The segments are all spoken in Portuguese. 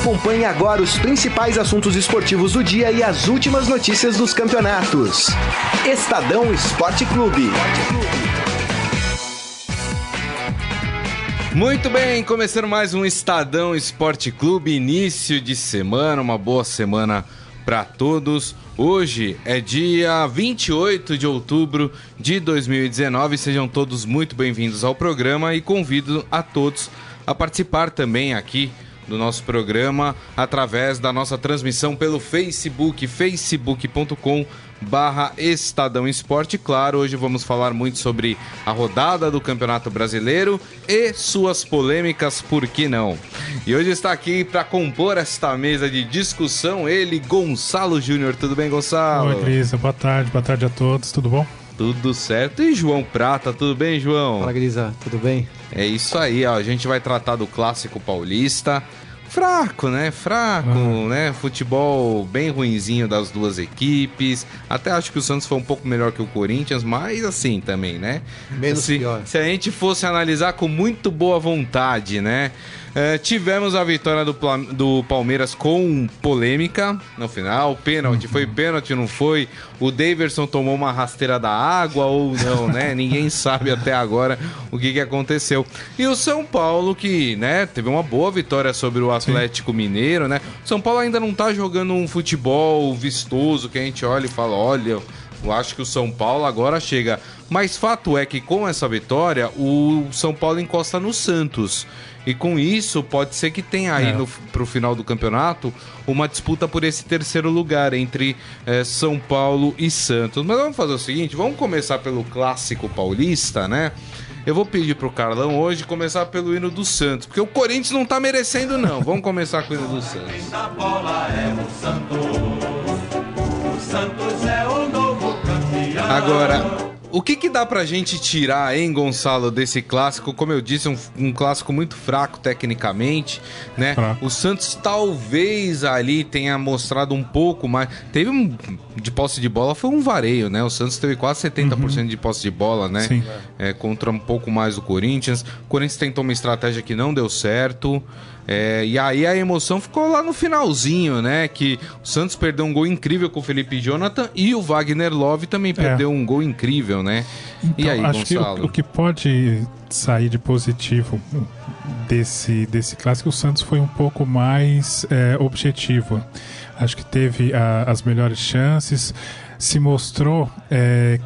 Acompanhe agora os principais assuntos esportivos do dia e as últimas notícias dos campeonatos. Estadão Esporte Clube. Muito bem, começando mais um Estadão Esporte Clube, início de semana, uma boa semana para todos. Hoje é dia 28 de outubro de 2019. Sejam todos muito bem-vindos ao programa e convido a todos a participar também aqui do nosso programa através da nossa transmissão pelo Facebook, facebook.com barra Estadão Esporte. Claro, hoje vamos falar muito sobre a rodada do Campeonato Brasileiro e suas polêmicas, por que não? E hoje está aqui para compor esta mesa de discussão ele, Gonçalo Júnior. Tudo bem, Gonçalo? Oi, Grisa. Boa tarde, boa tarde a todos. Tudo bom? Tudo certo. E João Prata, tudo bem, João? Fala, Grisa. Tudo bem? É isso aí, ó. A gente vai tratar do clássico paulista fraco, né? Fraco, uhum. né? Futebol bem ruinzinho das duas equipes. Até acho que o Santos foi um pouco melhor que o Corinthians, mas assim também, né? Menos se, pior. Se a gente fosse analisar com muito boa vontade, né? É, tivemos a vitória do, do Palmeiras com polêmica no final. Pênalti, foi pênalti, não foi? O Daverson tomou uma rasteira da água ou não, né? Ninguém sabe até agora o que, que aconteceu. E o São Paulo, que, né, teve uma boa vitória sobre o Atlético Sim. Mineiro, né? O São Paulo ainda não tá jogando um futebol vistoso que a gente olha e fala: olha, eu acho que o São Paulo agora chega. Mas fato é que com essa vitória, o São Paulo encosta no Santos. E com isso, pode ser que tenha aí é. no, pro final do campeonato uma disputa por esse terceiro lugar entre é, São Paulo e Santos. Mas vamos fazer o seguinte: vamos começar pelo clássico paulista, né? Eu vou pedir pro Carlão hoje começar pelo hino do Santos, porque o Corinthians não tá merecendo, não. Vamos começar com o hino do Santos. Agora, o que, que dá pra gente tirar, hein, Gonçalo, desse clássico? Como eu disse, um, um clássico muito fraco tecnicamente, né? Fraco. O Santos talvez ali tenha mostrado um pouco mais. Teve um. De posse de bola foi um vareio, né? O Santos teve quase 70% uhum. de posse de bola, né? Sim. É, contra um pouco mais do Corinthians. O Corinthians tentou uma estratégia que não deu certo. É, e aí a emoção ficou lá no finalzinho, né? Que o Santos perdeu um gol incrível com o Felipe Jonathan e o Wagner Love também é. perdeu é. um gol incrível, né? Então, e aí, acho Gonçalo? que o, o, que pode sair de positivo desse, desse clássico, o Santos foi um pouco mais é, objetivo. Acho que teve a, as melhores chances, se mostrou é,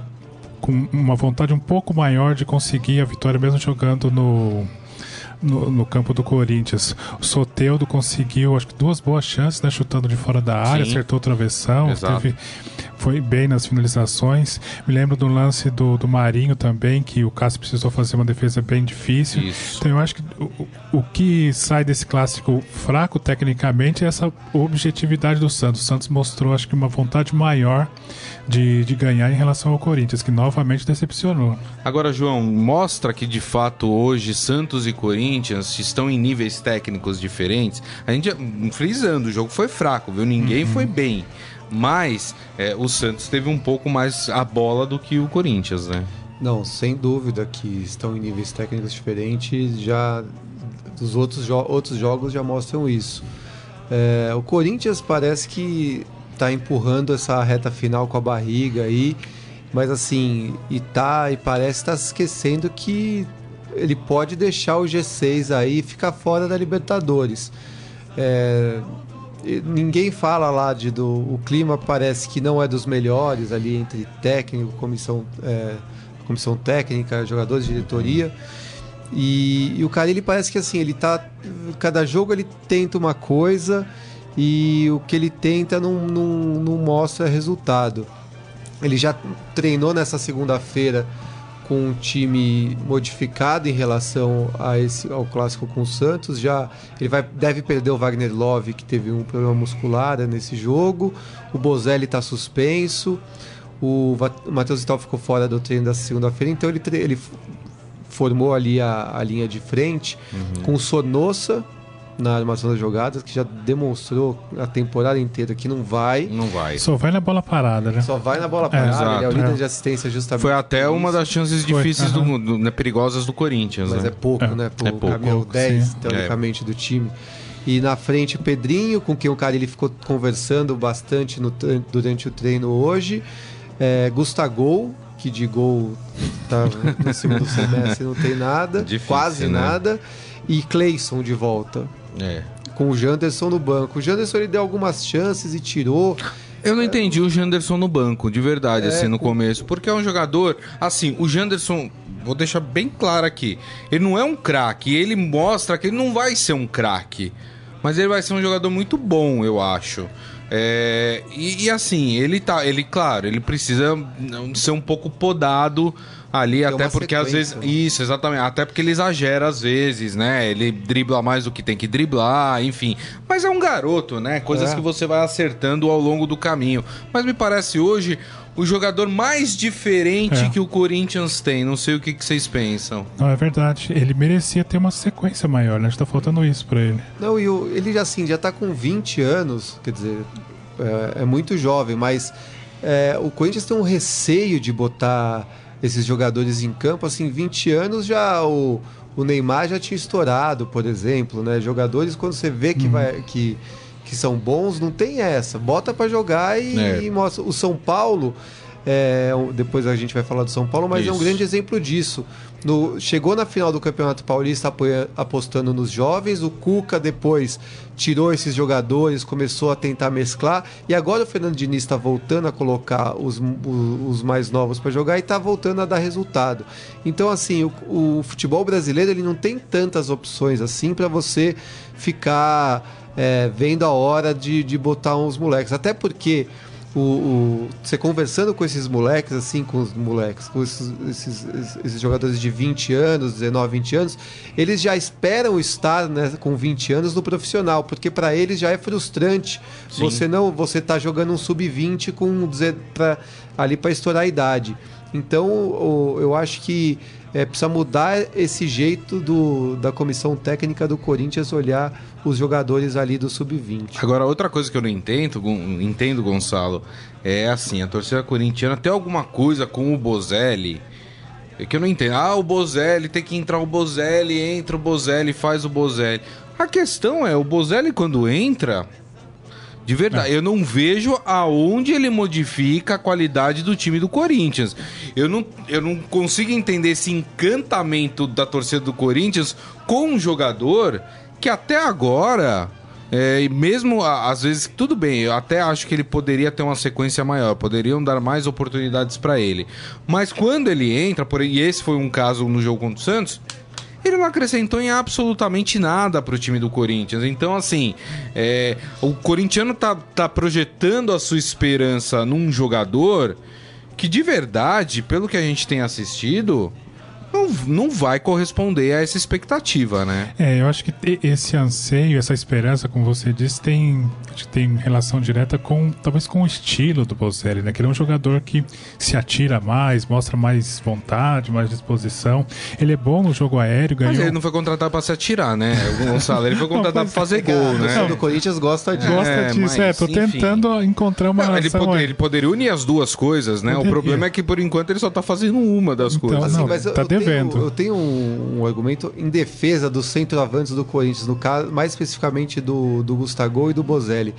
com uma vontade um pouco maior de conseguir a vitória, mesmo jogando no no, no, campo do Corinthians. O Soteudo conseguiu, acho que duas boas chances, né? Chutando de fora da área, Sim. acertou travessão, teve, foi bem nas finalizações. Me lembro do lance do, do Marinho também, que o Cássio precisou fazer uma defesa bem difícil. Isso. Então eu acho que o, o que sai desse clássico fraco tecnicamente é essa objetividade do Santos. O Santos mostrou, acho que, uma vontade maior de, de ganhar em relação ao Corinthians, que novamente decepcionou. Agora, João, mostra que de fato hoje Santos e Corinthians estão em níveis técnicos diferentes. A gente, frisando, o jogo foi fraco, viu? Ninguém uhum. foi bem. Mas é, o Santos teve um pouco mais a bola do que o Corinthians, né? Não, sem dúvida que estão em níveis técnicos diferentes. Já os outros, jo outros jogos já mostram isso. É, o Corinthians parece que tá empurrando essa reta final com a barriga aí, mas assim, e tá e parece estar tá esquecendo que ele pode deixar o G6 aí e ficar fora da Libertadores. É, ninguém fala lá de do o clima parece que não é dos melhores ali entre técnico, comissão, é, comissão técnica, jogadores, diretoria. E, e, o cara ele parece que assim, ele tá cada jogo ele tenta uma coisa e o que ele tenta não, não, não mostra resultado. Ele já treinou nessa segunda-feira com um time modificado em relação a esse, ao clássico com o Santos. Já ele vai, deve perder o Wagner Love, que teve um problema muscular nesse jogo. O Bozelli está suspenso. O Matheus Vital ficou fora do treino da segunda-feira, então ele, ele formou ali a, a linha de frente uhum. com o Sonossa, na armação das jogadas, que já demonstrou a temporada inteira que não vai. Não vai. Só vai na bola parada, né? Só vai na bola parada, é, ele é o líder é. de assistência justamente. Foi até uma das chances difíceis, do, do, né, perigosas do Corinthians. Mas né? é pouco, é. né? Por é pouco. caminhão 10, sim. teoricamente, do time. E na frente o Pedrinho, com quem o cara ele ficou conversando bastante no, durante o treino hoje. É, Gustagol, que de gol tá no segundo semestre não tem nada, Difícil, quase né? nada. E Cleison de volta. É. Com o Janderson no banco. O Janderson ele deu algumas chances e tirou. Eu não entendi o Janderson no banco, de verdade, é, assim, no com... começo. Porque é um jogador. Assim, o Janderson, vou deixar bem claro aqui. Ele não é um craque. Ele mostra que ele não vai ser um craque. Mas ele vai ser um jogador muito bom, eu acho. É, e, e, assim, ele tá. Ele, claro, ele precisa ser um pouco podado ali, até porque às vezes. Né? Isso, exatamente. Até porque ele exagera às vezes, né? Ele dribla mais do que tem que driblar, enfim. Mas é um garoto, né? Coisas é. que você vai acertando ao longo do caminho. Mas me parece hoje o jogador mais diferente é. que o Corinthians tem. Não sei o que, que, vocês pensam. Não, é verdade. Ele merecia ter uma sequência maior, né? Acho que tá faltando isso pra ele. Não, e o, ele assim, já tá com 20 anos, quer dizer, é, é muito jovem, mas é, o Corinthians tem um receio de botar esses jogadores em campo, assim, 20 anos já o, o Neymar já tinha estourado, por exemplo, né? Jogadores quando você vê que uhum. vai que, que são bons, não tem essa. Bota para jogar e, é. e, mostra. O São Paulo é, depois a gente vai falar do São Paulo, mas Isso. é um grande exemplo disso. No, chegou na final do Campeonato Paulista apostando nos jovens, o Cuca depois tirou esses jogadores, começou a tentar mesclar, e agora o Fernando Diniz está voltando a colocar os, os, os mais novos para jogar e está voltando a dar resultado. Então, assim, o, o, futebol brasileiro ele não tem tantas opções assim para você ficar é, vendo a hora de, de botar uns moleques. Até porque o, o, você conversando com esses moleques, assim, com os moleques, com esses, esses, esses, jogadores de 20 anos, 19, 20 anos, eles já esperam estar né, com 20 anos no profissional, porque para eles já é frustrante Sim. você não você tá jogando um sub-20 com pra, ali para estourar a idade. Então, eu acho que é, precisa mudar esse jeito do, da comissão técnica do Corinthians olhar os jogadores ali do sub-20. Agora, outra coisa que eu não entendo, entendo, Gonçalo, é assim, a torcida corintiana tem alguma coisa com o Bozelli é que eu não entendo. Ah, o Bozelli, tem que entrar o Bozelli, entra o Bozelli, faz o Bozelli. A questão é, o Bozelli quando entra, de verdade, é. eu não vejo aonde ele modifica a qualidade do time do Corinthians. Eu não, eu não consigo entender esse encantamento da torcida do Corinthians com um jogador que até agora, é, e mesmo às vezes, tudo bem, eu até acho que ele poderia ter uma sequência maior, poderiam dar mais oportunidades para ele. Mas quando ele entra, por, e esse foi um caso no jogo contra o Santos, ele não acrescentou em absolutamente nada para o time do Corinthians. Então, assim, é, o corintiano tá, tá projetando a sua esperança num jogador que, de verdade, pelo que a gente tem assistido, não, não vai corresponder a essa expectativa, né? É, eu acho que esse anseio, essa esperança, como você disse, tem, tem relação direta com talvez com o estilo do Bozelli, né? Que ele é um jogador que se atira mais, mostra mais vontade, mais disposição. Ele é bom no jogo aéreo, ganhou... Mas ele não foi contratado para se atirar, né? O Gonçalo, ele foi contratado para fazer gol, né? O do Corinthians gosta disso. Gosta é, disso, é. Tô enfim. tentando encontrar uma não, ele, poder, ele, poderia unir as duas coisas, né? Poderia. O problema é que por enquanto ele só tá fazendo uma das então, coisas. Não, assim, tá eu tenho um, um, argumento em defesa dos centroavantes do Corinthians, no caso, mais especificamente do, do Gustavo e do Bozelli.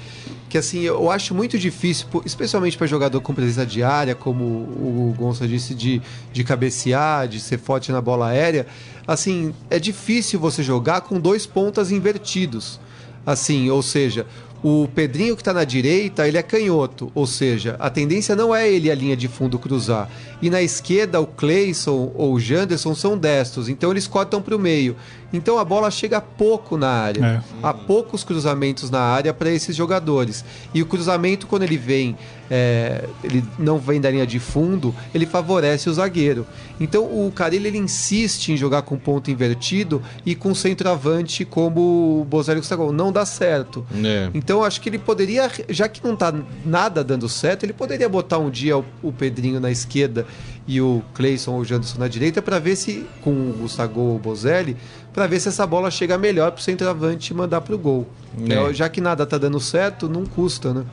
Que assim, eu acho muito difícil, especialmente para jogador com presença diária, como o Gonçalo disse, de, de cabecear, de ser forte na bola aérea. Assim, é difícil você jogar com dois pontas invertidos. Assim, ou seja, o Pedrinho que está na direita, ele é canhoto, ou seja, a tendência não é ele a linha de fundo cruzar. E na esquerda, o Cleison ou o Janderson são destros, então eles cortam para o meio. Então a bola chega pouco na área. É. Há poucos cruzamentos na área para esses jogadores. E o cruzamento, quando ele vem, é, ele não vem da linha de fundo, ele favorece o zagueiro. Então o Carilli ele insiste em jogar com ponto invertido e com centroavante como o Bozelli Gustavo. Não dá certo. É. Então acho que ele poderia, já que não está nada dando certo, ele poderia botar um dia o, o Pedrinho na esquerda e o Cleison ou o Janderson na direita para ver se, com o Gustavo ou o Bozelli, para ver se essa bola chega melhor para o centroavante mandar para o gol. É. Já que nada tá dando certo, não custa, né?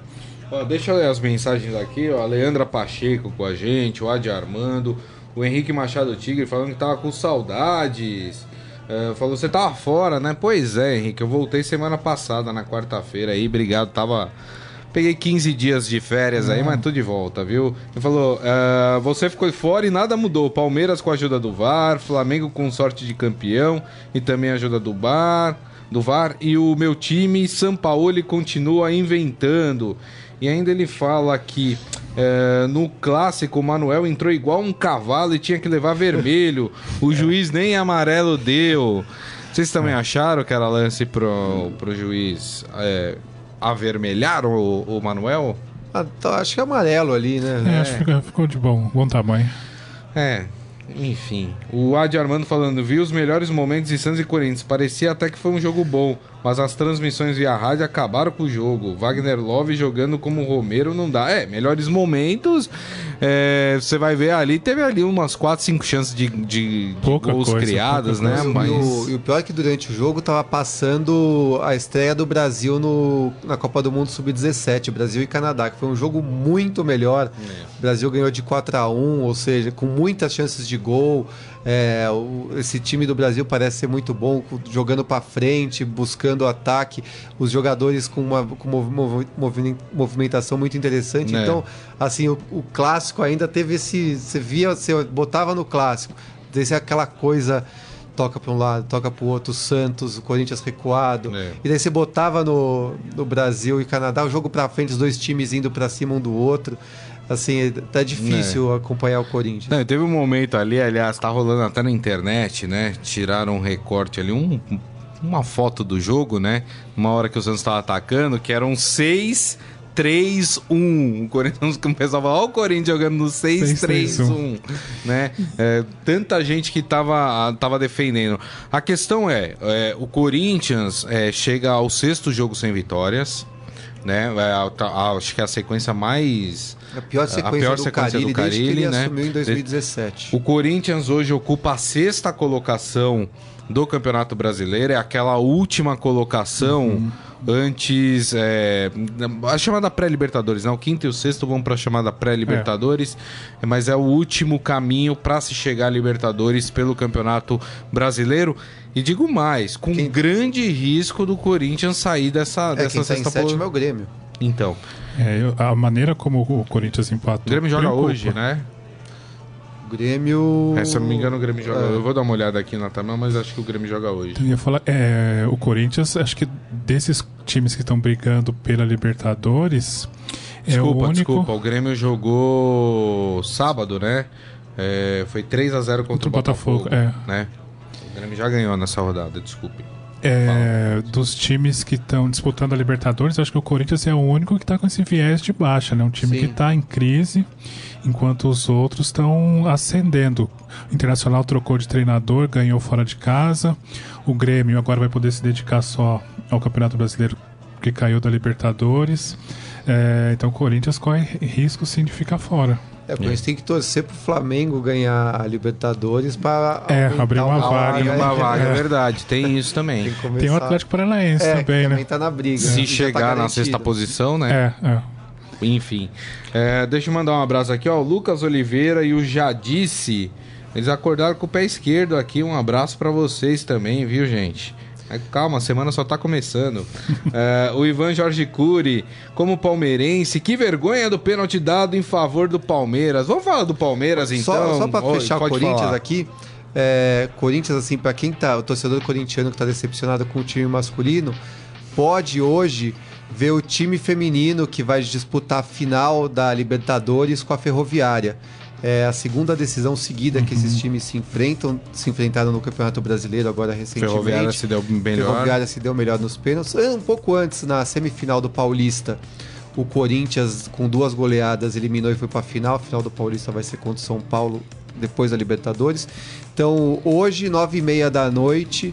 Ó, deixa eu ler as mensagens aqui, ó. A Leandra Pacheco com a gente, o Adi Armando, o Henrique Machado Tigre falando que tava com saudades. É, falou, você tava fora, né? Pois é, Henrique, eu voltei semana passada, na quarta-feira aí, obrigado, tava... Peguei 15 dias de férias aí, mas tô de volta, viu? Ele falou: uh, você ficou fora e nada mudou. Palmeiras com a ajuda do VAR, Flamengo com sorte de campeão e também a ajuda do VAR, do VAR. E o meu time, São Paulo, continua inventando. E ainda ele fala que é, no clássico o Manuel entrou igual um cavalo e tinha que levar vermelho. O juiz nem amarelo deu. Vocês também acharam que era lance pro, pro juiz é, avermelhar o, o Manuel? Ah, tá, acho que é amarelo ali, né? É, acho que ficou, ficou de bom, bom tamanho. É, enfim. O Adi Armando falando, vi os melhores momentos de Santos e Corinthians. Parecia até que foi um jogo bom mas as transmissões via rádio acabaram com o jogo. Wagner Love jogando como Romero não dá. É, melhores momentos. É, você vai ver ali, teve ali umas 4, 5 chances de, de, de gols coisa, criadas, né? Coisa. Mas... E, o, e o pior é que durante o jogo tava passando a estreia do Brasil no, na Copa do Mundo Sub-17, Brasil e Canadá, que foi um jogo muito melhor. É. O Brasil ganhou de 4 a 1 ou seja, com muitas chances de gol. É, o, esse time do Brasil parece ser muito bom, jogando para frente, buscando ataque, os jogadores com uma com movimentação muito interessante. É. Então, assim, o, o, clássico ainda teve esse. Você via, você botava no clássico, desse aquela coisa toca para um lado, toca para o outro, Santos, o Corinthians recuado. É. E daí você botava no, no Brasil e Canadá o jogo para frente, os dois times indo para cima um do outro assim, tá difícil é. acompanhar o Corinthians. Não, teve um momento ali, aliás, tá rolando até na internet, né? Tiraram um recorte ali, um, uma foto do jogo, né? Uma hora que o Santos estava atacando, que eram seis 3-1. O Corinthians começou a falar, ó, o Corinthians jogando no 6-3-1. Né? É, tanta gente que tava, tava defendendo. A questão é, é o Corinthians é, chega ao sexto jogo sem vitórias. Né? É, a, a, acho que é a sequência mais a pior sequência, a pior do, sequência Carilli, do Carilli, desde que ele né? assumiu em 2017. O Corinthians hoje ocupa a sexta colocação do Campeonato Brasileiro, é aquela última colocação uhum. antes. É, a chamada pré-Libertadores, né? O quinto e o sexto vão para a chamada pré-Libertadores, é. mas é o último caminho para se chegar a Libertadores pelo Campeonato Brasileiro. E digo mais, com quem... grande risco do Corinthians sair dessa, é, dessa quem sexta tá em sétimo é o Grêmio. Então. É, a maneira como o Corinthians empatou. O Grêmio joga preocupa. hoje, né? O Grêmio. É, se eu não me engano, o Grêmio joga. É. Eu vou dar uma olhada aqui na tabela, mas acho que o Grêmio joga hoje. Eu ia falar, é, o Corinthians, acho que desses times que estão brigando pela Libertadores. Desculpa, é o único... desculpa. O Grêmio jogou sábado, né? É, foi 3 a 0 contra, contra o Botafogo. Botafogo é. né? O Grêmio já ganhou nessa rodada, desculpe. É, dos times que estão disputando a Libertadores, acho que o Corinthians é o único que está com esse viés de baixa, né? Um time Sim. que está em crise, enquanto os outros estão ascendendo. O Internacional trocou de treinador, ganhou fora de casa. O Grêmio agora vai poder se dedicar só ao Campeonato Brasileiro que caiu da Libertadores. É, então o Corinthians corre risco sim de ficar fora. É, porque a gente tem que torcer pro Flamengo ganhar a Libertadores para é, abrir uma vaga. Abrir uma vaga, é verdade. Tem isso também. Tem, tem o Atlético Paranaense é, também, né? também tá na briga. Se né? chegar tá na sexta posição, né? É, é. Enfim. É, deixa eu mandar um abraço aqui, ó. O Lucas Oliveira e o Jadice. Eles acordaram com o pé esquerdo aqui. Um abraço para vocês também, viu, gente? Calma, a semana só tá começando. é, o Ivan Jorge Cury, como palmeirense, que vergonha do pênalti dado em favor do Palmeiras. Vamos falar do Palmeiras então? Só, só para fechar o Corinthians falar. aqui. É, Corinthians, assim, para quem tá, o torcedor corintiano que tá decepcionado com o time masculino, pode hoje ver o time feminino que vai disputar a final da Libertadores com a Ferroviária. É a segunda decisão seguida uhum. que esses uhum. times se enfrentam, se enfrentaram no Campeonato Brasileiro agora recentemente. Ferroviária se deu melhor. Ferroviária se deu melhor nos pênaltis. Um pouco antes, na semifinal do Paulista, o Corinthians, com duas goleadas, eliminou e foi para a final. A final do Paulista vai ser contra o São Paulo depois da Libertadores. Então, hoje, nove e meia da noite,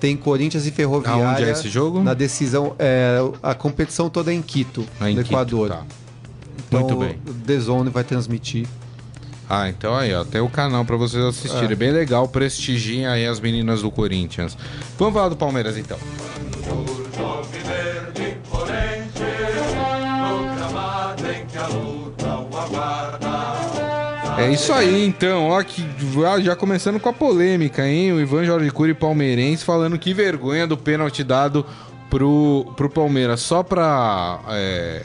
tem Corinthians e Ferroviária. Aonde é esse jogo? Na decisão, é, a competição toda é em Quito, ah, em no Quito, Equador. Tá. Então, Muito bem. O The Zone vai transmitir Ah, então aí, ó, tem o canal para vocês assistirem. É. Bem legal, prestigiem aí as meninas do Corinthians. Vamos falar do Palmeiras então. É isso aí, então. Ó, que, já começando com a polêmica, hein? O Ivan Jorge Cury palmeirense falando que vergonha do pênalti dado pro, pro Palmeiras. Só pra é,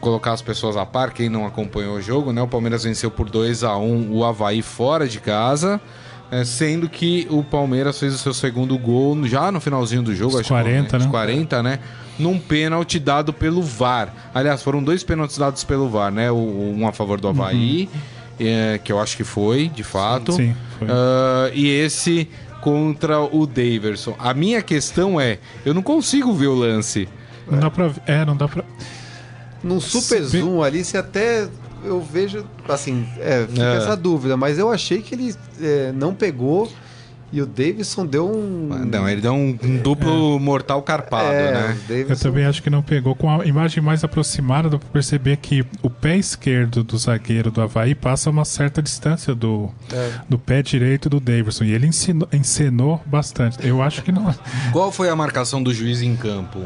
colocar as pessoas a par, quem não acompanhou o jogo, né? O Palmeiras venceu por 2 a 1 o Havaí fora de casa. É, sendo que o Palmeiras fez o seu segundo gol já no finalzinho do jogo, Os acho 40, que, né? 40, né? Num pênalti dado pelo VAR. Aliás, foram dois pênaltis dados pelo VAR, né? O, um a favor do Havaí. Uhum é, que eu acho que foi, de fato. Sim, sim foi. Uh, e esse contra o Daverson. A minha questão é, eu não consigo ver o lance. Não dá pra. É, não dá pra. Num super Se zoom ali, você até. Eu vejo, assim, é, fica é. essa dúvida, mas eu achei que ele é, não pegou e o Davidson deu um. Não, ele deu um, um duplo é. mortal carpado, é, né? Davidson... Eu também acho que não pegou. Com a imagem mais aproximada, dá pra perceber que o pé esquerdo do zagueiro do Havaí passa uma certa distância do, é. do pé direito do Davidson. E ele ensinou, encenou bastante. Eu acho que não. Qual foi a marcação do juiz em campo?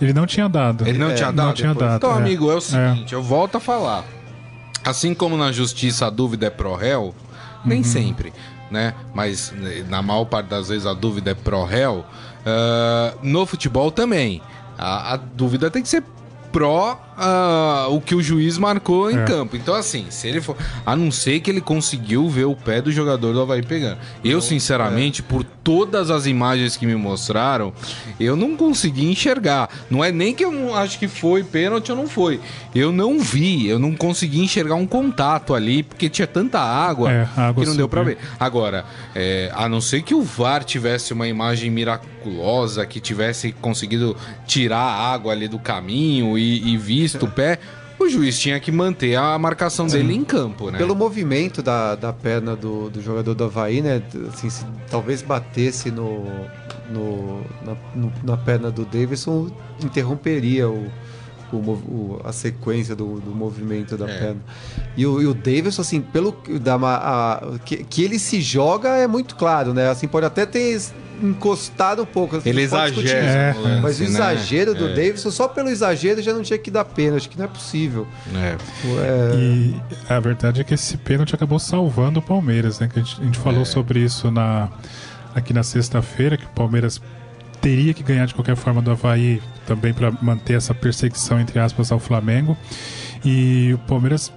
Ele não tinha dado. Ele não é, tinha dado? Não tinha dado. Então, é. amigo, é o seguinte, eu volto a falar. Assim como na justiça a dúvida é pro réu, nem uhum. sempre né? Mas na maior parte das vezes a dúvida é pro réu. Uh, no futebol também. A, a, dúvida tem que ser pró uh, o que o juiz marcou em é. campo. Então, assim, se ele for. A não ser que ele conseguiu ver o pé do jogador do Havaí pegando. Eu, sinceramente, é. por todas as imagens que me mostraram, eu não consegui enxergar. Não é nem que eu não acho que foi pênalti ou não foi. Eu não vi, eu não consegui enxergar um contato ali, porque tinha tanta água, é, água que não deu para ver. Agora, é, a não ser que o VAR tivesse uma imagem miraculosa, que tivesse conseguido tirar a água ali do caminho e e, visto o pé, o juiz tinha que manter a marcação Sim. dele em campo, né? Pelo movimento da, da perna do, do jogador do Havaí, né? Assim, se talvez batesse no, no, na, no, na perna do Davidson, interromperia o, o, o, a sequência do, do movimento da é. perna. E o, e o Davidson, assim, pelo da, a, que, que ele se joga é muito claro, né? Assim, pode até ter encostado um pouco. Ele exagera. É. Lance, mas o né? exagero né? do é. Davidson, só pelo exagero já não tinha que dar pena. Acho que não é possível. É. é. E a verdade é que esse pênalti acabou salvando o Palmeiras, né? Que a gente, a gente falou é. sobre isso na, aqui na sexta-feira, que o Palmeiras teria que ganhar de qualquer forma do Havaí também para manter essa perseguição, entre aspas, ao Flamengo. E o Palmeiras,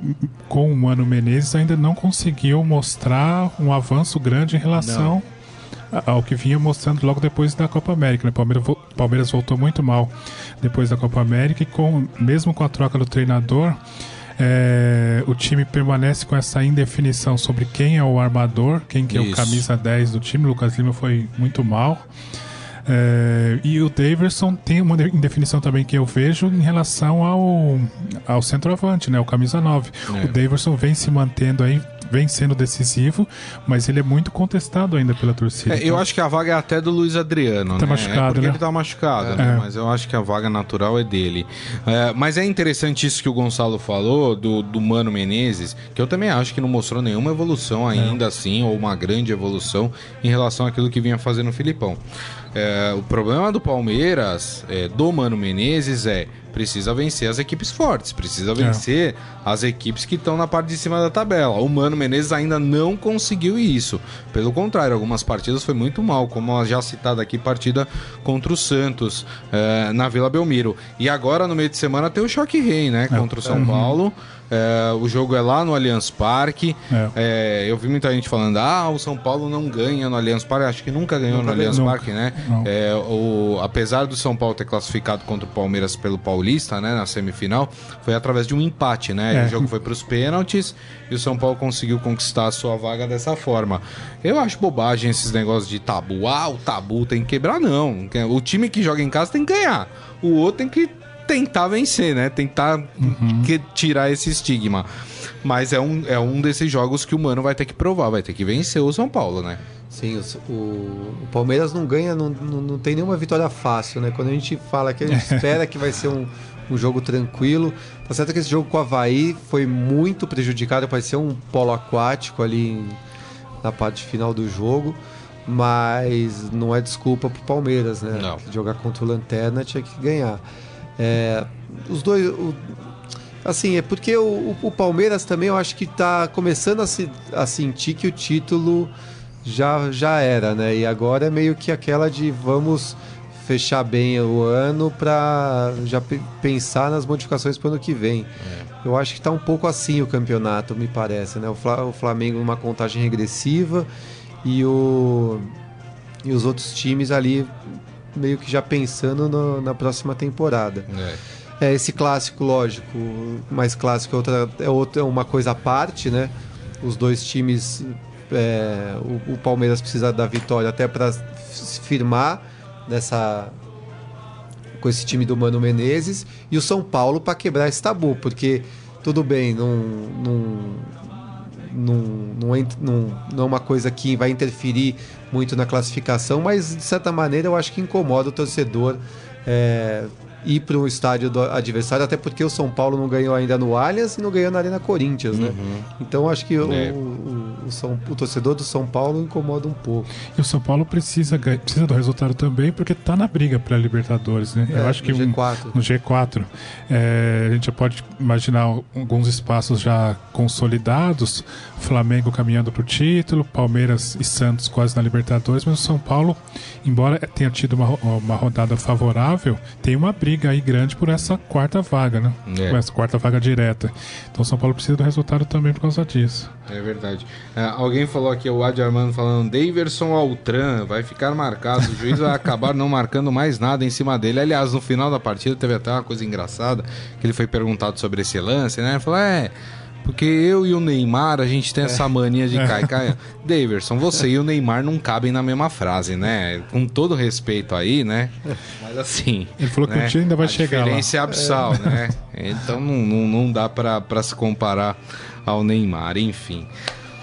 com o Mano Menezes, ainda não conseguiu mostrar um avanço grande em relação. Não ao que vinha mostrando logo depois da Copa América. Né? Palmeiras, Palmeiras voltou muito mal depois da Copa América e com, mesmo com a troca do treinador, é, o time permanece com essa indefinição sobre quem é o armador, quem que é o camisa 10 do time. O Lucas Lima foi muito mal. É, e o Daverson tem uma indefinição também que eu vejo em relação ao, ao centroavante, né? O camisa 9. É. O Daverson vem se mantendo aí vem sendo decisivo, mas ele é muito contestado ainda pela torcida. É, então... Eu acho que a vaga é até do Luiz Adriano, tá né? machucado, é porque né? ele tá machucado, né? É. Mas eu acho que a vaga natural é dele. É, mas é interessante isso que o Gonçalo falou do, do Mano Menezes, que eu também acho que não mostrou nenhuma evolução ainda assim, ou uma grande evolução em relação àquilo que vinha fazendo o Filipão. É, o problema do Palmeiras, é, do Mano Menezes, é precisa vencer as equipes fortes, precisa é. vencer é. as equipes que estão na parte de cima da tabela. O Mano Menezes ainda não conseguiu isso. Pelo contrário, algumas partidas foi muito mal, como a já citada aqui, partida contra o Santos é, na Vila Belmiro. E agora, no meio de semana, tem o Choque Rei, né? É. Contra o São uhum. Paulo. É, o jogo é lá no Allianz Parque. É. É, eu vi muita gente falando: ah, o São Paulo não ganha no Allianz Parque. Acho que nunca ganhou nunca no Allianz Parque, né? É, o, apesar do São Paulo ter classificado contra o Palmeiras pelo Paulista, né, na semifinal, foi através de um empate, né? É. O jogo foi para os pênaltis e o São Paulo conseguiu conquistar a sua vaga dessa forma. Eu acho bobagem esses negócios de tabu. Ah, o tabu tem que quebrar, não. O time que joga em casa tem que ganhar. O outro tem que tentar vencer, né? Tentar uhum. que, tirar esse estigma. Mas é um, é um desses jogos que o Mano vai ter que provar, vai ter que vencer o São Paulo, né? Sim, o, o, Palmeiras não ganha, não, não, não, tem nenhuma vitória fácil, né? Quando a gente fala que a gente espera que vai ser um, um jogo tranquilo, tá certo que esse jogo com o Havaí foi muito prejudicado, parecia um polo aquático ali na parte final do jogo, mas não é desculpa pro Palmeiras, né? Não. Jogar contra o Lanterna tinha que ganhar. É, os dois. O, assim, é porque o, o, Palmeiras também eu acho que está começando a, se, a sentir que o título já, já era, né? E agora é meio que aquela de vamos fechar bem o ano para já pensar nas modificações para o ano que vem. É. Eu acho que está um pouco assim o campeonato, me parece, né? O Flamengo numa contagem regressiva e, o, e os outros times ali meio que já pensando no, na próxima temporada. É. é. esse clássico, lógico, mais clássico é, outra, é, outra, é uma coisa à parte, né? Os dois times é, o, o, Palmeiras precisa da vitória até para se firmar nessa com esse time do Mano Menezes e o São Paulo para quebrar esse tabu, porque tudo bem, não, não, não, não, é, não, é uma coisa que vai interferir muito na classificação, mas de certa maneira eu acho que incomoda o torcedor é, ir para o estádio do adversário, até porque o São Paulo não ganhou ainda no Allianz e não ganhou na Arena Corinthians, né? Uhum. Então acho que é. o, o, São, o, torcedor do São Paulo incomoda um pouco. E o São Paulo precisa, precisa do resultado também, porque está na briga para a Libertadores, né? É, Eu acho que no G4, um, no G4 é, a gente já pode imaginar alguns espaços já consolidados, Flamengo caminhando para o título, Palmeiras e Santos quase na Libertadores, mas o São Paulo, embora tenha tido uma, uma rodada favorável, tem uma briga briga aí grande por essa quarta vaga, né? É. Essa quarta vaga direta. Então o São Paulo precisa do resultado também por causa disso. É verdade. É, alguém falou aqui, o Adi Armando falando, Daverson Altran vai ficar marcado. O juiz vai acabar não marcando mais nada em cima dele. Aliás, no final da partida teve até uma coisa engraçada, que ele foi perguntado sobre esse lance, né? Ele falou, é porque eu e o Neymar, a gente tem essa mania de cair, cair. Daverson, você e o Neymar não cabem na mesma frase, né? Com todo respeito aí, né? Mas assim. Ele falou né? que o time ainda vai a chegar. A diferença é abissal, é. né? Então não, não, não dá para se comparar ao Neymar, enfim.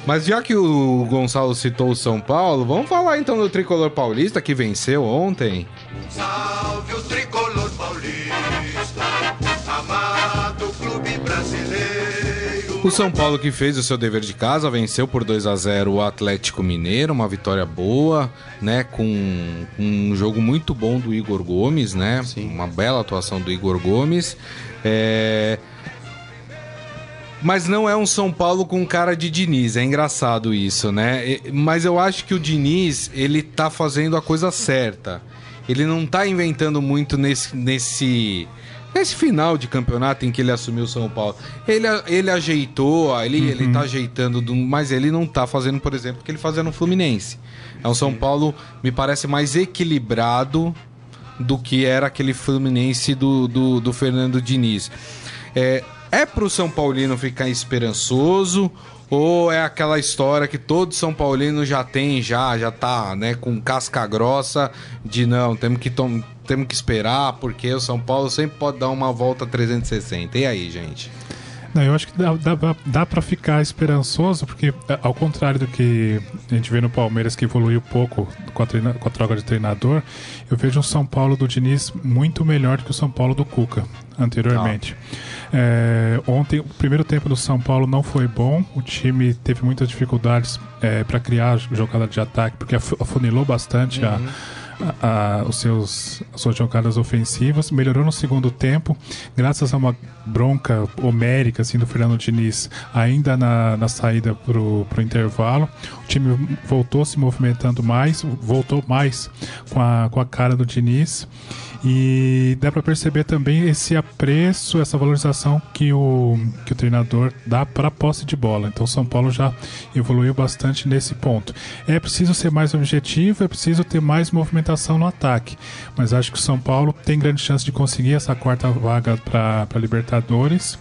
Mas já que o Gonçalo citou o São Paulo, vamos falar então do tricolor paulista que venceu ontem. Salve o tricolor paulista, amado clube brasileiro. O São Paulo que fez o seu dever de casa venceu por 2 a 0 o Atlético Mineiro, uma vitória boa, né, com um jogo muito bom do Igor Gomes, né? Sim. Uma bela atuação do Igor Gomes. É mas não é um São Paulo com cara de Diniz, é engraçado isso, né? Mas eu acho que o Diniz, ele tá fazendo a coisa certa. Ele não tá inventando muito nesse, nesse, nesse final de campeonato em que ele assumiu o São Paulo. Ele, ele ajeitou, ele, uhum. ele tá ajeitando, do, mas ele não tá fazendo, por exemplo, o que ele fazia no Fluminense. É um São Paulo, me parece, mais equilibrado do que era aquele Fluminense do, do, do Fernando Diniz. É, é pro São Paulino ficar esperançoso ou é aquela história que todo São Paulino já tem, já, já tá, né, com casca grossa de não, temos que, temos que esperar, porque o São Paulo sempre pode dar uma volta 360. E aí, gente? Não, eu acho que dá, dá, dá para ficar esperançoso, porque é, ao contrário do que a gente vê no Palmeiras, que evoluiu pouco com a, treina, com a troca de treinador, eu vejo um São Paulo do Diniz muito melhor do que o São Paulo do Cuca anteriormente. É, ontem, o primeiro tempo do São Paulo não foi bom, o time teve muitas dificuldades é, para criar jogada de ataque, porque afunilou bastante uhum. a a, os seus, as suas jogadas ofensivas, melhorou no segundo tempo, graças a uma bronca homérica assim, do Fernando Diniz, ainda na, na saída para o intervalo. O time voltou se movimentando mais, voltou mais com a, com a cara do Diniz. E dá para perceber também esse apreço, essa valorização que o, que o treinador dá para a posse de bola. Então, São Paulo já evoluiu bastante nesse ponto. É preciso ser mais objetivo, é preciso ter mais movimentação no ataque. Mas acho que o São Paulo tem grande chance de conseguir essa quarta vaga para Libertadores.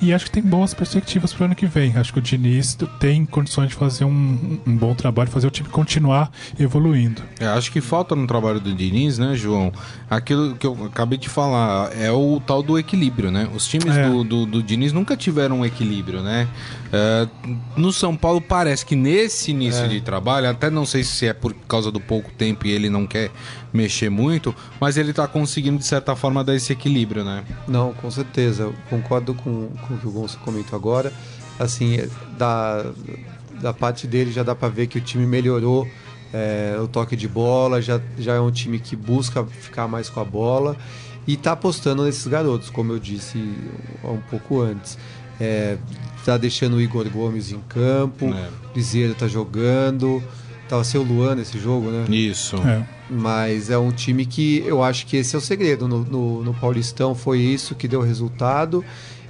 E acho que tem boas perspectivas para o ano que vem. Acho que o Diniz tem condições de fazer um, um bom trabalho, fazer o time continuar evoluindo. É, acho que falta no trabalho do Diniz, né, João? Aquilo que eu acabei de falar, é o tal do equilíbrio, né? Os times é. do, do, do, Diniz nunca tiveram um equilíbrio, né? É, no São Paulo parece que nesse início é. de trabalho, até não sei se é por causa do pouco tempo e ele não quer mexer muito, mas ele está conseguindo de certa forma dar esse equilíbrio, né? Não, com certeza. Eu concordo com, com o que o Gonçalo comentou agora. Assim, da, da parte dele já dá para ver que o time melhorou é, o toque de bola, já, já é um time que busca ficar mais com a bola e está apostando nesses garotos, como eu disse um pouco antes. É, tá deixando o Igor Gomes em campo, é. Liseiro tá jogando, tava sem o Luan nesse jogo, né? Isso. É. Mas é um time que eu acho que esse é o segredo. No, no, no Paulistão foi isso que deu resultado.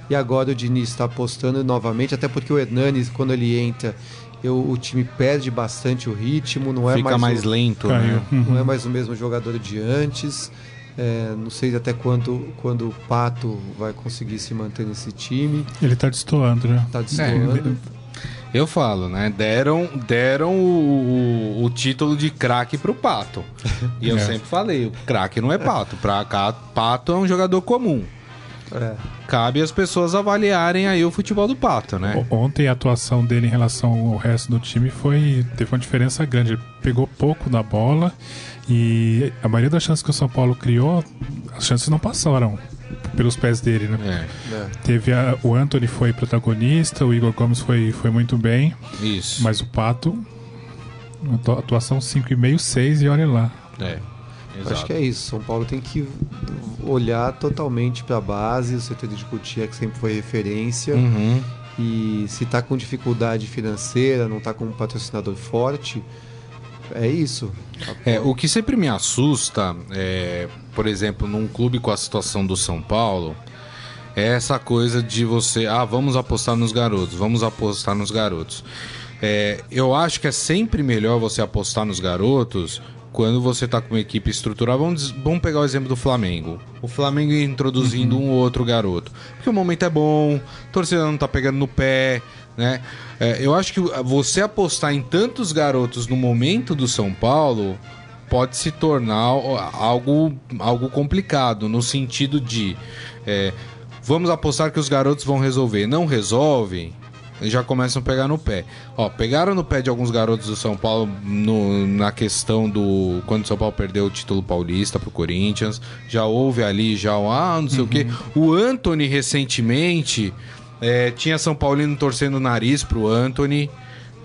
E agora o Diniz está apostando novamente, até porque o Hernanes, quando ele entra, eu, o time perde bastante o ritmo, não é Fica mais, mais o, lento, né? Uhum. Não é mais o mesmo jogador de antes. É, não sei até quando, quando o Pato vai conseguir se manter nesse time. Ele está destoando, né? Está destoando. É, eu falo, né? Deram, deram o, o, o título de craque pro Pato. E eu é. sempre falei, o craque não é Pato. Pra cá, Pato é um jogador comum. É. Cabe as pessoas avaliarem aí o futebol do Pato, né? Ontem a atuação dele em relação ao resto do time foi teve uma diferença grande. Ele pegou pouco da bola e a maioria das chances que o São Paulo criou, as chances não passaram pelos pés dele, né? É. É. Teve a, o Anthony foi protagonista, o Igor Gomes foi, foi muito bem. Isso. Mas o Pato, atuação 5,5, 6 e olha lá. É. Exato. Acho que é isso. São Paulo tem que olhar totalmente para a base. O CT de Cotia, que sempre foi referência. Uhum. E se está com dificuldade financeira, não está com um patrocinador forte, é isso. É, o que sempre me assusta, é, por exemplo, num clube com a situação do São Paulo, é essa coisa de você, ah, vamos apostar nos garotos, vamos apostar nos garotos. É, eu acho que é sempre melhor você apostar nos garotos quando você está com uma equipe estruturada, vamos, vamos pegar o exemplo do Flamengo. O Flamengo introduzindo uhum. um ou outro garoto. Porque o momento é bom, a torcida não está pegando no pé, né? É, eu acho que você apostar em tantos garotos no momento do São Paulo pode se tornar algo, algo complicado, no sentido de é, vamos apostar que os garotos vão resolver. Não resolvem, já começam a pegar no pé. Ó, pegaram no pé de alguns garotos do São Paulo no, na questão do. Quando o São Paulo perdeu o título paulista pro Corinthians. Já houve ali, já, ah, não sei uhum. o quê. O Anthony, recentemente, é, tinha São Paulino torcendo o nariz pro Anthony.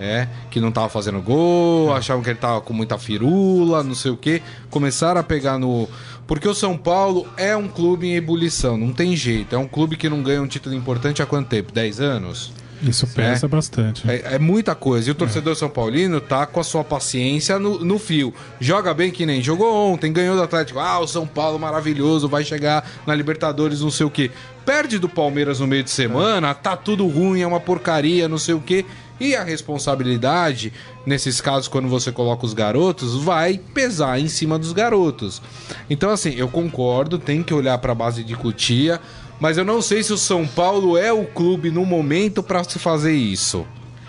É, que não tava fazendo gol, achavam que ele tava com muita firula, não sei o que. Começaram a pegar no. Porque o São Paulo é um clube em ebulição, não tem jeito. É um clube que não ganha um título importante há quanto tempo? 10 anos? Isso pesa é, bastante. É, é, muita coisa. E o torcedor é. São Paulino tá com a sua paciência no, no, fio. Joga bem que nem jogou ontem, ganhou do Atlético. Ah, o São Paulo maravilhoso, vai chegar na Libertadores, não sei o quê. Perde do Palmeiras no meio de semana, tá tudo ruim, é uma porcaria, não sei o quê. E a responsabilidade, nesses casos, quando você coloca os garotos, vai pesar em cima dos garotos. Então, assim, eu concordo, tem que olhar para a base de Cutia mas eu não sei se o São Paulo é o clube no momento para se fazer isso.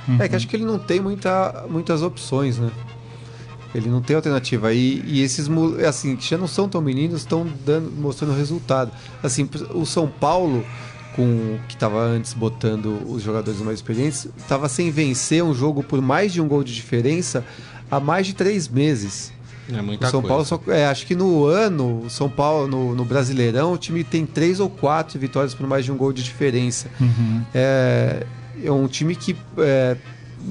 Uhum. É que acho que ele não tem muita, muitas opções, né? Ele não tem alternativa. E, e esses, assim, que já não são tão meninos, estão mostrando resultado. Assim, o São Paulo, com que estava antes botando os jogadores mais experientes, estava sem vencer um jogo por mais de um gol de diferença há mais de três meses. É muita o São coisa. Paulo só, é, acho que no ano, São Paulo no, no, Brasileirão, o time tem três ou quatro vitórias por mais de um gol de diferença. Uhum. É, é um time que é,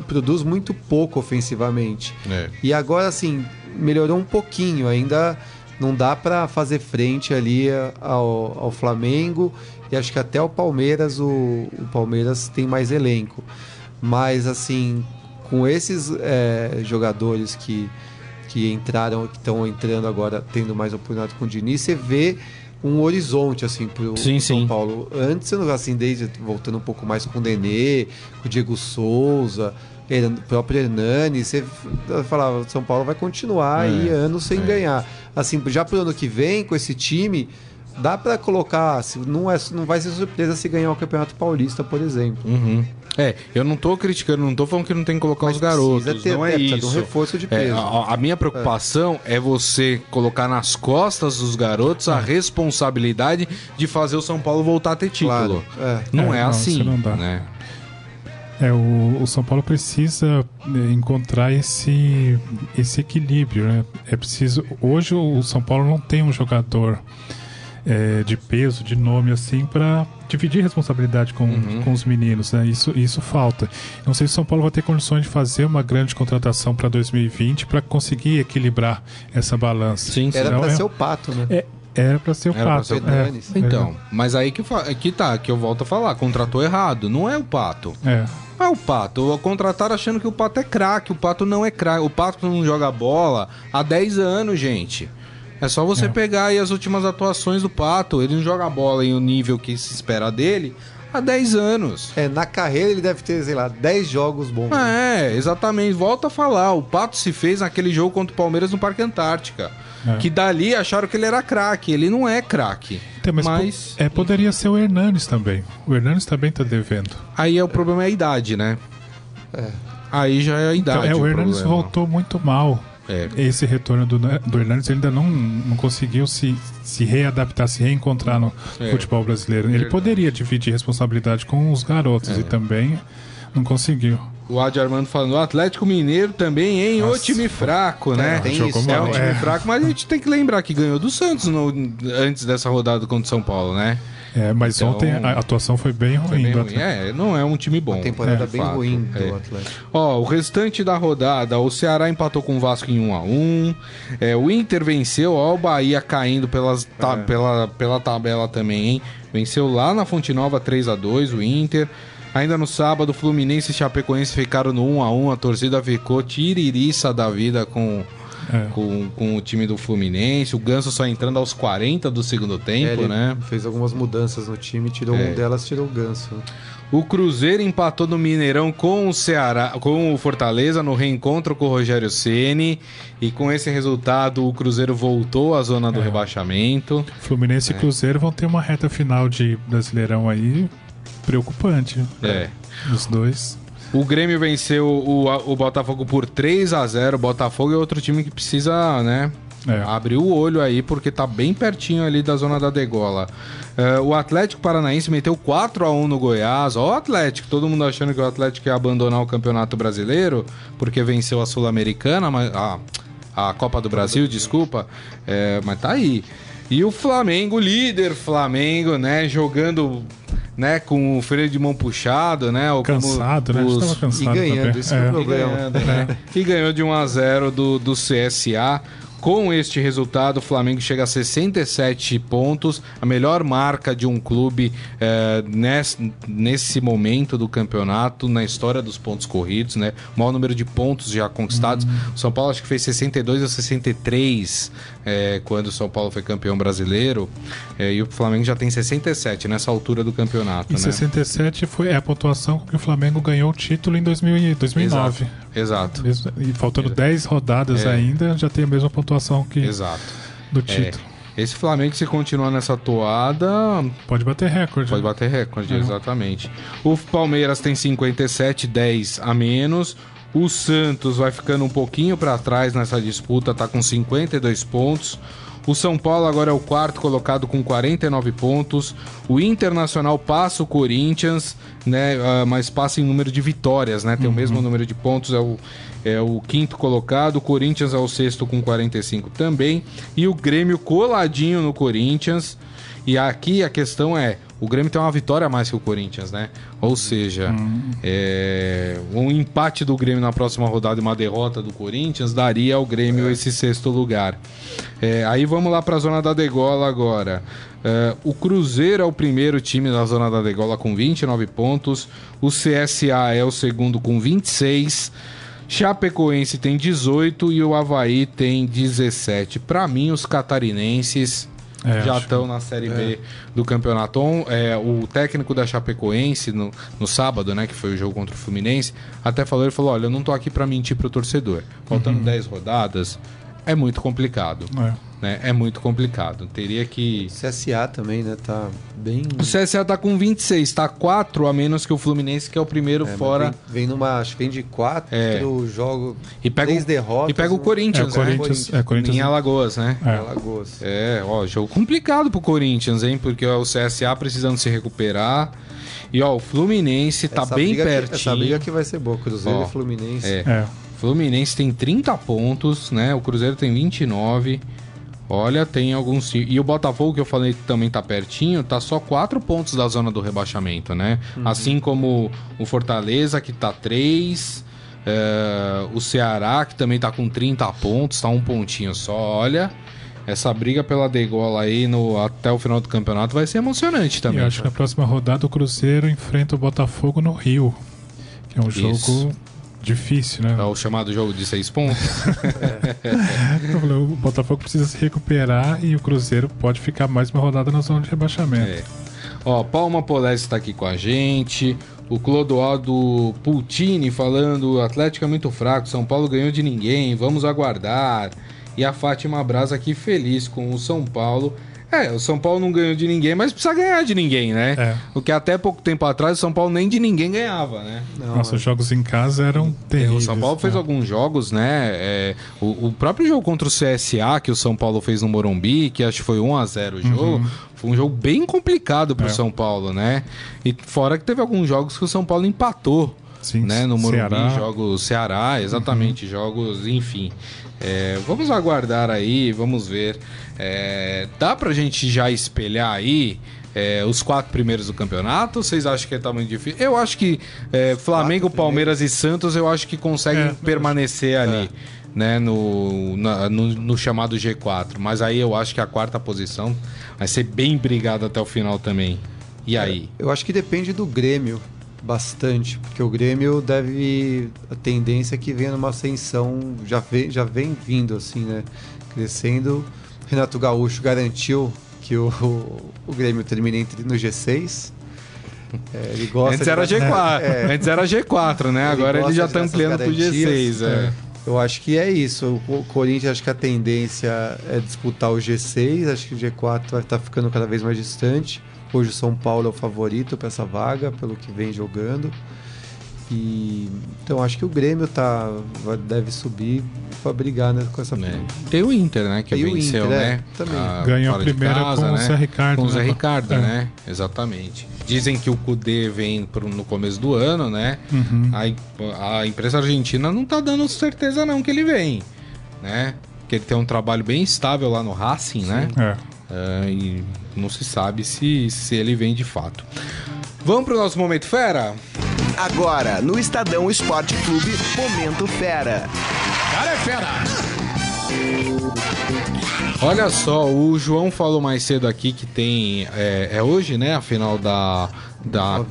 produz muito pouco ofensivamente. É. E agora, assim, melhorou um pouquinho. Ainda não dá para fazer frente ali ao, ao, Flamengo e acho que até o Palmeiras, o, o Palmeiras tem mais elenco. Mas, assim, com esses é, jogadores que que entraram, que estão entrando agora, tendo mais oportunidade com o Diniz, você vê um horizonte assim pro sim, São sim. Paulo. Antes, assim, desde voltando um pouco mais com o Nenê, com o Diego Souza, o próprio Hernani, você falava, São Paulo vai continuar é, aí anos sem é. ganhar. Assim, já pro ano que vem, com esse time, dá para colocar, não, é, não vai ser surpresa se ganhar o Campeonato Paulista, por exemplo. Uhum. É, eu não tô criticando, não tô falando que não tem que colocar Mas os garotos. Ter, não é, é isso. um reforço de peso. É, a, a, minha preocupação é. é. você colocar nas costas dos garotos a é. responsabilidade de fazer o São Paulo voltar a ter título. Claro. É. Não é, é assim. Não dá. Né? É, o, o, São Paulo precisa é, encontrar esse, esse equilíbrio, né? É preciso. Hoje o São Paulo não tem um jogador é, de peso, de nome assim, para dividir responsabilidade com, uhum. com os meninos, né? Isso, isso falta. Não sei se o São Paulo vai ter condições de fazer uma grande contratação para 2020 para conseguir equilibrar essa balança. Sim, sim. Era para é, ser o pato, né? É, era para ser o Era pato. Ser é, então, mas aí que, que tá, que eu volto a falar, contratou errado, não é o pato. É. Não é o Pato. Contrataram achando que o Pato é craque. O Pato não é craque. O Pato não joga bola há 10 anos, gente. É só você é. pegar aí as últimas atuações do Pato. Ele não joga bola em um nível que se espera dele há 10 anos. É, na carreira ele deve ter, sei lá, 10 jogos bons. É, exatamente. Volta a falar. O Pato se fez naquele jogo contra o Palmeiras no Parque Antártica. É. Que dali acharam que ele era craque. Ele não é craque. Então, mas, mas... é, poderia ser o Hernanes também. O Hernanes também tá devendo. Aí é o problema é a idade, né? É. Aí já é a idade. Então, é, o, o Hernanes problema. voltou muito mal. É. Esse retorno do, do Hernandes ainda não, não conseguiu se, se readaptar, se reencontrar no é. futebol brasileiro. Ele poderia dividir responsabilidade com os garotos é. e também não conseguiu. O Adi Armando falando, o Atlético Mineiro também, hein? Nossa. O time fraco, né? É, tem isso. É um time é. fraco, mas a gente tem que lembrar que ganhou do Santos no, antes dessa rodada contra o São Paulo, né? É, mas então, ontem a atuação foi bem ruim. Foi bem ruim. É, não é um time bom. Uma temporada é, bem fato. ruim do é. Atlético. Ó, o restante da rodada, o Ceará empatou com o Vasco em 1 a 1 é, O Inter venceu, ó, o Bahia caindo pelas, ta, é. pela, pela tabela também, hein? Venceu lá na Fonte Nova 3 a 2 o Inter. Ainda no sábado, Fluminense e Chapecoense ficaram no 1 a 1 A torcida ficou tiririça da vida com é. com, com o time do Fluminense. O Ganso só entrando aos 40 do segundo tempo, é, né? Fez algumas mudanças no time, tirou é. um delas, tirou o Ganso. O Cruzeiro empatou no Mineirão com o Ceará, com o Fortaleza no reencontro com o Rogério Ceni e com esse resultado o Cruzeiro voltou à zona do é. rebaixamento. Fluminense e é. Cruzeiro vão ter uma reta final de Brasileirão aí preocupante. É. Os dois. O Grêmio venceu o, o Botafogo por 3 a 0 O Botafogo é outro time que precisa, né? É. Abrir o olho aí, porque tá bem pertinho ali da zona da degola. Uh, o Atlético Paranaense meteu 4 a 1 no Goiás. Ó, o Atlético, todo mundo achando que o Atlético ia abandonar o Campeonato Brasileiro, porque venceu a Sul-Americana, mas. a a Copa do Brasil, desculpa. É, mas tá aí. E o Flamengo, líder Flamengo, né? Jogando né, com o freio de mão puxado, né? Ou cansado, né? Os... Cansado e ganhando, esse é, é o problema. E, ganhando, né? e ganhou de 1 a 0 do, do CSA. Com este resultado, o Flamengo chega a 67 pontos, a melhor marca de um clube é, nesse, nesse momento do campeonato, na história dos pontos corridos, né? O maior número de pontos já conquistados. Uhum. O São Paulo acho que fez 62 ou 63 é, quando o São Paulo foi campeão brasileiro, é, e o Flamengo já tem 67 nessa altura do campeonato. E né? 67 foi a pontuação com que o Flamengo ganhou o título em 2000, 2009. Exato. Exato. E faltando Exato. 10 rodadas é. ainda, já tem a mesma pontuação que Exato. do título. É. Esse Flamengo, se continuar nessa toada. Pode bater recorde. Pode né? bater recorde, uhum. exatamente. O Palmeiras tem 57, 10 a menos. O Santos vai ficando um pouquinho para trás nessa disputa, tá com 52 pontos. O São Paulo agora é o quarto colocado com 49 pontos. O Internacional passa o Corinthians, né? Uh, mas passa em número de vitórias, né? Tem uhum. o mesmo número de pontos, é o, é o quinto colocado. O Corinthians é o sexto com 45 também. E o Grêmio coladinho no Corinthians. E aqui a questão é: o Grêmio tem uma vitória a mais que o Corinthians, né? Ou seja, hum. é, um empate do Grêmio na próxima rodada e uma derrota do Corinthians daria ao Grêmio é. esse sexto lugar. É, aí vamos lá para a zona da degola agora. É, o Cruzeiro é o primeiro time da zona da degola com 29 pontos. O CSA é o segundo com 26. Chapecoense tem 18 e o Havaí tem 17. Para mim, os catarinenses é, já estão na Série é. B do campeonato. É, o técnico da Chapecoense, no, no sábado, né, que foi o jogo contra o Fluminense, até falou, ele falou, olha, eu não tô aqui para mentir pro torcedor. Faltando uhum. 10 rodadas, é muito complicado. É. né? É muito complicado. Teria que. O CSA também, né? Tá bem. O CSA tá com 26, tá 4 a menos que o Fluminense, que é o primeiro é, fora. Vem, vem, numa. Acho que vem de 4, é. jogo. E pega três derrotas. E pega o Corinthians, é, o Corinthians, né? É, Corinthians. Em Alagoas, né? É. Alagoas. É, ó, jogo complicado pro Corinthians, hein? Porque ó, o CSA precisando se recuperar. E ó, o Fluminense tá essa bem pertinho. Que, essa briga que vai ser boa, Cruzeiro ó, e Fluminense. É. é. Fluminense tem 30 pontos, né? O Cruzeiro tem 29. Olha, tem alguns. E o Botafogo, que eu falei que também tá pertinho, tá só 4 pontos da zona do rebaixamento, né? Uhum. Assim como o Fortaleza, que tá 3. É, o Ceará, que também tá com 30 pontos, tá um pontinho só. Olha, essa briga pela degola aí no, até o final do campeonato vai ser emocionante também. Eu acho que na próxima rodada o Cruzeiro enfrenta o Botafogo no Rio. Que é um Isso. jogo difícil, né? É o chamado jogo de seis pontos. o Botafogo precisa se recuperar e o Cruzeiro pode ficar mais uma rodada na zona de rebaixamento. É. Ó, Palma Polese está aqui com a gente. O Clodoaldo Pultini falando: o Atlético é muito fraco, São Paulo ganhou de ninguém, vamos aguardar. E a Fátima Braz aqui feliz com o São Paulo é, o São Paulo não ganhou de ninguém, mas precisa ganhar de ninguém, né? É. Porque até pouco tempo atrás o São Paulo nem de ninguém ganhava, né? Não, Nossa, os jogos em casa eram terríveis. O São Paulo fez né? alguns jogos, né? É, o, o, próprio jogo contra o CSA que o São Paulo fez no Morumbi, que acho que foi 1 a 0 o jogo, uhum. foi um jogo bem complicado pro é. São Paulo, né? E fora que teve alguns jogos que o São Paulo empatou. Sim, né? No Morumbi, Ceará. jogos Ceará, exatamente, uhum. jogos, enfim. É, vamos aguardar aí, vamos ver. É, dá pra gente já espelhar aí é, os quatro primeiros do campeonato? Vocês acham que tá muito difícil? Eu acho que é, Flamengo, Palmeiras e Santos, eu acho que conseguem é, permanecer ali. É. Né, no, na, no, no, chamado G4. Mas aí eu acho que a quarta posição vai ser bem brigada até o final também. E aí? Eu acho que depende do Grêmio bastante, porque o Grêmio deve. A tendência é que venha numa ascensão, já vem, já vem vindo assim, né? Crescendo. Renato Gaúcho garantiu que o, o Grêmio termine entre, no G6. É, ele gosta Antes era G4, é, Antes era G4, né? Ele Agora ele já está ampliando para o G6. É. Eu acho que é isso. O Corinthians, acho que a tendência é disputar o G6. Acho que o G4 vai estar tá ficando cada vez mais distante. Hoje o São Paulo é o favorito para essa vaga, pelo que vem jogando. E, então acho que o Grêmio tá, deve subir para brigar né, com essa. É. Tem o Inter, né? Que Tem venceu, Inter, né? É, também. A, Ganhou a primeira casa, com né? o Zé Ricardo. Com o Zé né? Ricardo, é. né? Exatamente. Dizem que o Cudê vem pro, no começo do ano, né? Uhum. A, a empresa argentina não tá dando certeza não que ele vem, né? Que ele tem um trabalho bem estável lá no Racing, né? Sim. né? É. Uh, e não se sabe se, se ele vem de fato. Vamos para o nosso Momento Fera? Agora, no Estadão Esporte Clube, Momento Fera. Cara é fera! Olha só, o João falou mais cedo aqui que tem. É, é hoje, né? A final da, da,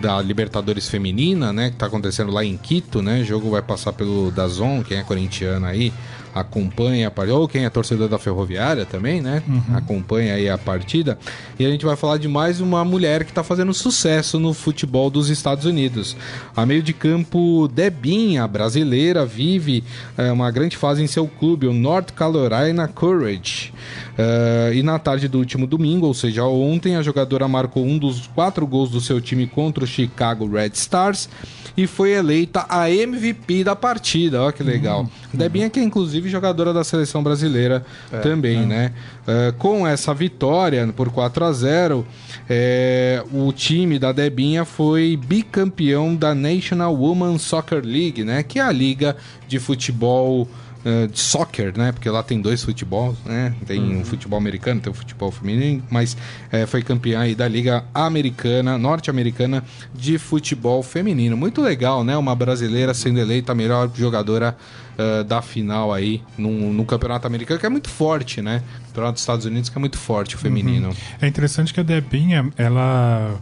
da Libertadores Feminina, né? Que tá acontecendo lá em Quito, né? O jogo vai passar pelo Dazon, quem é corintiano aí acompanha a partida, ou quem é torcedor da Ferroviária também, né? Uhum. Acompanha aí a partida. E a gente vai falar de mais uma mulher que está fazendo sucesso no futebol dos Estados Unidos. A meio de campo, Debinha, brasileira, vive é, uma grande fase em seu clube, o North Carolina Courage. Uh, e na tarde do último domingo, ou seja, ontem, a jogadora marcou um dos quatro gols do seu time contra o Chicago Red Stars e foi eleita a MVP da partida. Olha que legal. Uhum. Debinha, que é inclusive jogadora da seleção brasileira é, também, é. né? Uh, com essa vitória por 4 a 0 é, o time da Debinha foi bicampeão da National Women's Soccer League, né? Que é a liga de futebol uh, de soccer, né? Porque lá tem dois futebols, né? Tem uhum. um futebol americano, tem um futebol feminino, mas uh, foi campeã aí da Liga Americana, norte-americana de futebol feminino. Muito legal, né? Uma brasileira sendo eleita a melhor jogadora uh, da final aí no, no, campeonato americano, que é muito forte, né? O campeonato dos Estados Unidos que é muito forte, o feminino. Uhum. É interessante que a Debinha, ela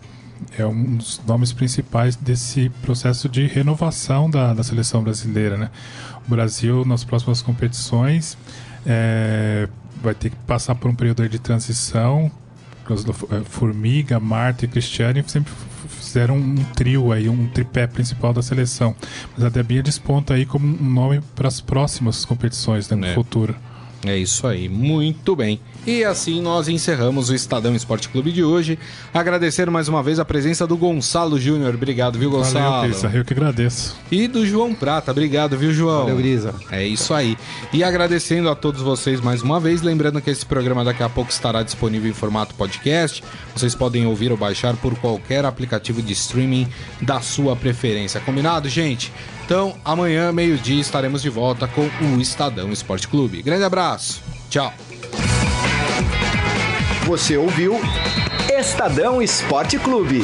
é um dos nomes principais desse processo de renovação da, da seleção brasileira, né? O Brasil, nas próximas competições, é, vai ter que passar por um período de transição. É, Formiga, Marta e Cristiane sempre fizeram um trio aí, um tripé principal da seleção. Mas a Debinha desponta aí como um nome para as próximas competições né, no é. futuro. É isso aí, muito bem. E assim nós encerramos o Estadão Esporte Clube de hoje. Agradecer mais uma vez a presença do Gonçalo Júnior. Obrigado, viu, Gonçalo? Valeu, Pisa. Eu que agradeço. E do João Prata. Obrigado, viu, João? Valeu, Grisa. É isso aí. E agradecendo a todos vocês mais uma vez. Lembrando que esse programa daqui a pouco estará disponível em formato podcast. Vocês podem ouvir ou baixar por qualquer aplicativo de streaming da sua preferência. Combinado, gente? Então, amanhã, meio-dia, estaremos de volta com o Estadão Esporte Clube. Grande abraço. Tchau. Você ouviu Estadão Esporte Clube.